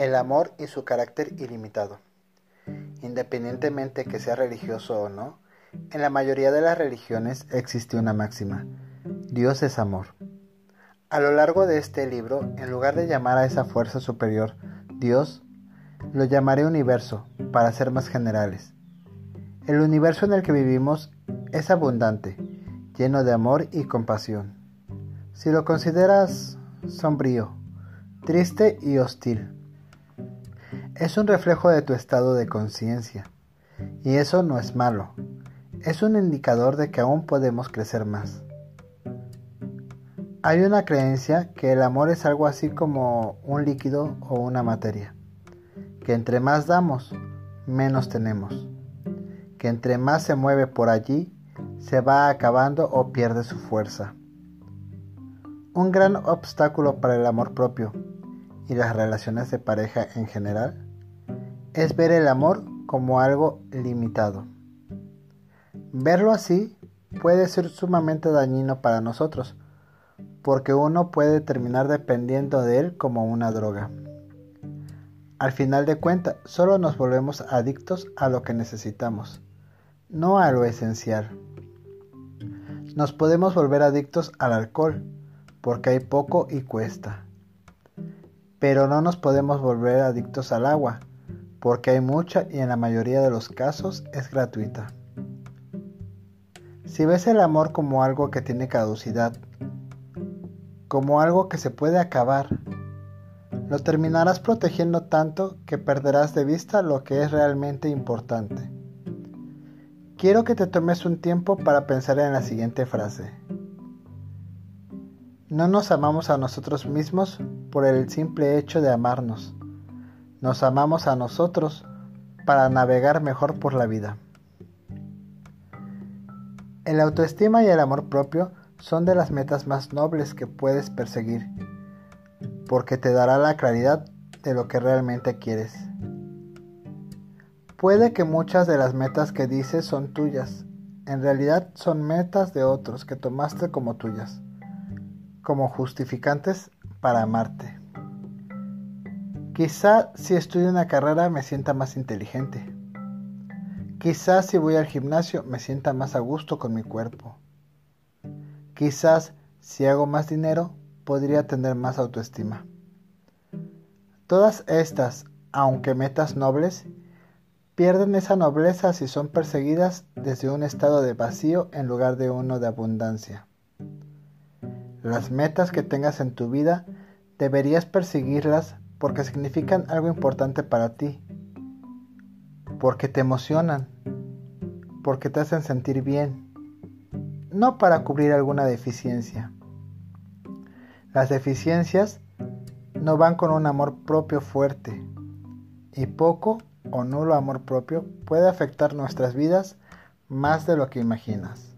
El amor y su carácter ilimitado. Independientemente que sea religioso o no, en la mayoría de las religiones existe una máxima. Dios es amor. A lo largo de este libro, en lugar de llamar a esa fuerza superior Dios, lo llamaré universo, para ser más generales. El universo en el que vivimos es abundante, lleno de amor y compasión. Si lo consideras sombrío, triste y hostil, es un reflejo de tu estado de conciencia. Y eso no es malo. Es un indicador de que aún podemos crecer más. Hay una creencia que el amor es algo así como un líquido o una materia. Que entre más damos, menos tenemos. Que entre más se mueve por allí, se va acabando o pierde su fuerza. Un gran obstáculo para el amor propio y las relaciones de pareja en general es ver el amor como algo limitado. Verlo así puede ser sumamente dañino para nosotros, porque uno puede terminar dependiendo de él como una droga. Al final de cuentas, solo nos volvemos adictos a lo que necesitamos, no a lo esencial. Nos podemos volver adictos al alcohol, porque hay poco y cuesta. Pero no nos podemos volver adictos al agua, porque hay mucha y en la mayoría de los casos es gratuita. Si ves el amor como algo que tiene caducidad, como algo que se puede acabar, lo terminarás protegiendo tanto que perderás de vista lo que es realmente importante. Quiero que te tomes un tiempo para pensar en la siguiente frase. No nos amamos a nosotros mismos por el simple hecho de amarnos nos amamos a nosotros para navegar mejor por la vida. El autoestima y el amor propio son de las metas más nobles que puedes perseguir, porque te dará la claridad de lo que realmente quieres. Puede que muchas de las metas que dices son tuyas, en realidad son metas de otros que tomaste como tuyas, como justificantes para amarte. Quizá si estudio una carrera me sienta más inteligente. Quizás si voy al gimnasio me sienta más a gusto con mi cuerpo. Quizás si hago más dinero podría tener más autoestima. Todas estas, aunque metas nobles, pierden esa nobleza si son perseguidas desde un estado de vacío en lugar de uno de abundancia. Las metas que tengas en tu vida deberías perseguirlas porque significan algo importante para ti, porque te emocionan, porque te hacen sentir bien, no para cubrir alguna deficiencia. Las deficiencias no van con un amor propio fuerte y poco o nulo amor propio puede afectar nuestras vidas más de lo que imaginas.